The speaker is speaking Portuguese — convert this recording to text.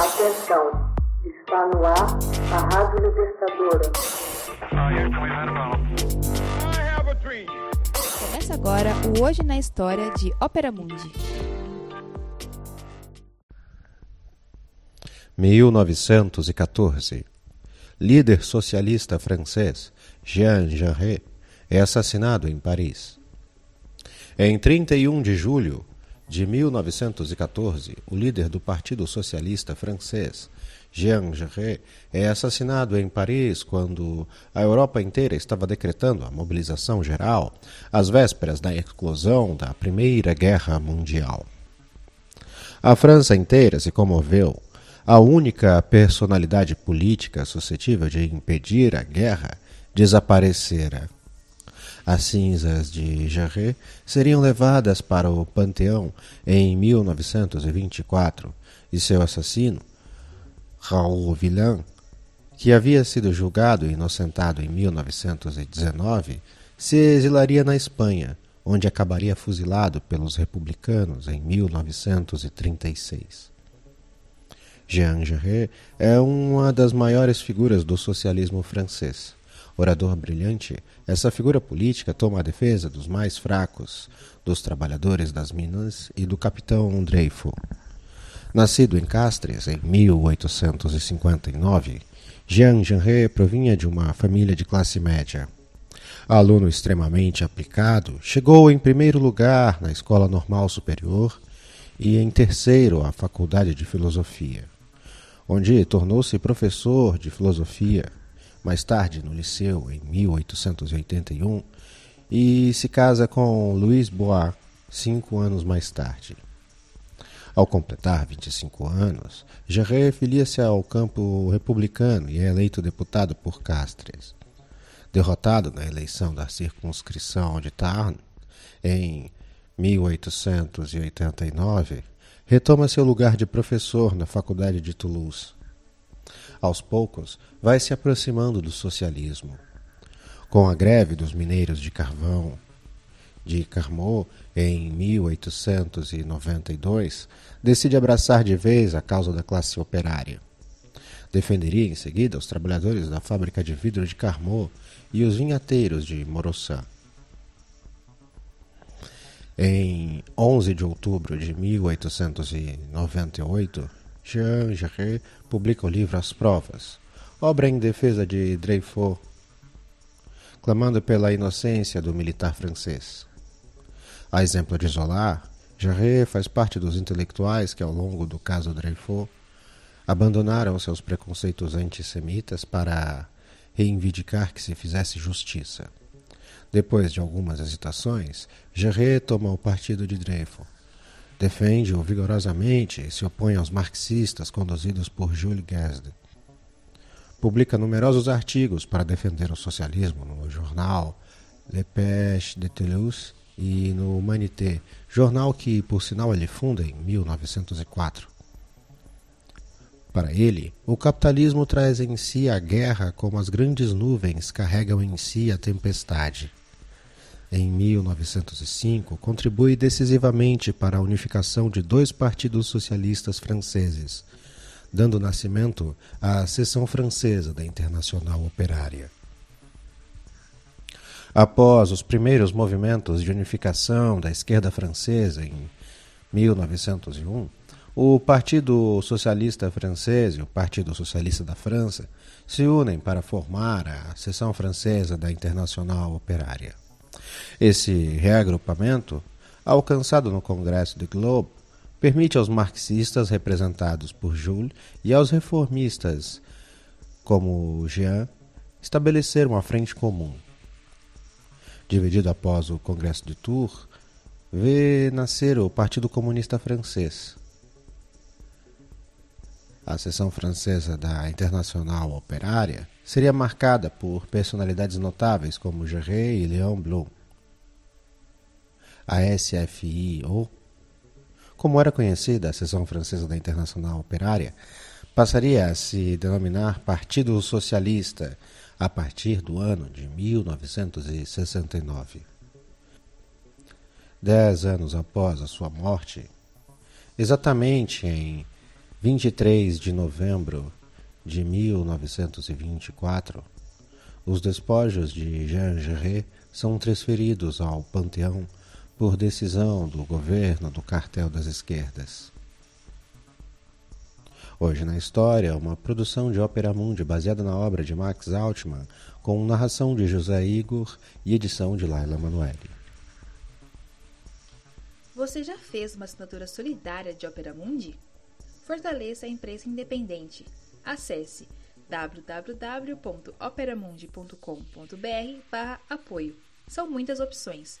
Atenção, está no ar a Rádio Libertadora. Começa agora o Hoje na História de Ópera Mundi. 1914. Líder socialista francês Jean Jaurès é assassinado em Paris. Em 31 de julho 1914, o líder do Partido Socialista francês, Jean Jaurès, é assassinado em Paris quando a Europa inteira estava decretando a mobilização geral às vésperas da eclosão da Primeira Guerra Mundial. A França inteira se comoveu. A única personalidade política suscetível de impedir a guerra desaparecera. As cinzas de Jarret seriam levadas para o Panteão em 1924 e seu assassino, Raoul Villain, que havia sido julgado e inocentado em 1919, se exilaria na Espanha, onde acabaria fuzilado pelos republicanos em 1936. Jean Jarret é uma das maiores figuras do socialismo francês. Orador brilhante, essa figura política toma a defesa dos mais fracos, dos trabalhadores das minas e do capitão Dreyfus. Nascido em Castres em 1859, Jean Genret provinha de uma família de classe média. Aluno extremamente aplicado, chegou em primeiro lugar na Escola Normal Superior e em terceiro à Faculdade de Filosofia, onde tornou-se professor de filosofia mais tarde no Liceu, em 1881, e se casa com Louis Bois cinco anos mais tarde. Ao completar 25 anos, Jarret filia-se ao campo republicano e é eleito deputado por Castres. Derrotado na eleição da circunscrição de Tarn, em 1889, retoma seu lugar de professor na Faculdade de Toulouse aos poucos, vai se aproximando do socialismo. Com a greve dos mineiros de carvão de Carmot em 1892, decide abraçar de vez a causa da classe operária. Defenderia em seguida os trabalhadores da fábrica de vidro de Carmot e os vinhateiros de Morossan. Em 11 de outubro de 1898, Jean Jarret publica o livro As Provas, obra em defesa de Dreyfus, clamando pela inocência do militar francês. A exemplo de Zola, Jarret faz parte dos intelectuais que, ao longo do caso Dreyfus, abandonaram seus preconceitos antissemitas para reivindicar que se fizesse justiça. Depois de algumas hesitações, Jarret toma o partido de Dreyfus Defende-o vigorosamente e se opõe aos marxistas conduzidos por Jules Guesde. Publica numerosos artigos para defender o socialismo no jornal Le Pêche de Toulouse e no Humanité, jornal que, por sinal, ele funda em 1904. Para ele, o capitalismo traz em si a guerra como as grandes nuvens carregam em si a tempestade em 1905, contribui decisivamente para a unificação de dois partidos socialistas franceses, dando nascimento à seção francesa da Internacional Operária. Após os primeiros movimentos de unificação da esquerda francesa em 1901, o Partido Socialista Francês e o Partido Socialista da França se unem para formar a seção francesa da Internacional Operária. Esse reagrupamento, alcançado no Congresso de Globe, permite aos marxistas representados por Jules e aos reformistas, como Jean, estabelecer uma frente comum. Dividido após o Congresso de Tours, vê nascer o Partido Comunista Francês. A seção francesa da Internacional Operária seria marcada por personalidades notáveis como Gerret e Léon Blum a SFI, ou como era conhecida a seção francesa da Internacional Operária, passaria a se denominar Partido Socialista a partir do ano de 1969. Dez anos após a sua morte, exatamente em 23 de novembro de 1924, os despojos de Jean Gerret são transferidos ao Panteão por decisão do governo do Cartel das Esquerdas. Hoje na História, uma produção de Ópera Mundi baseada na obra de Max Altman, com narração de José Igor e edição de Laila Manoeli. Você já fez uma assinatura solidária de Ópera Mundi? Fortaleça a imprensa independente. Acesse www.operamundi.com.br/apoio. São muitas opções.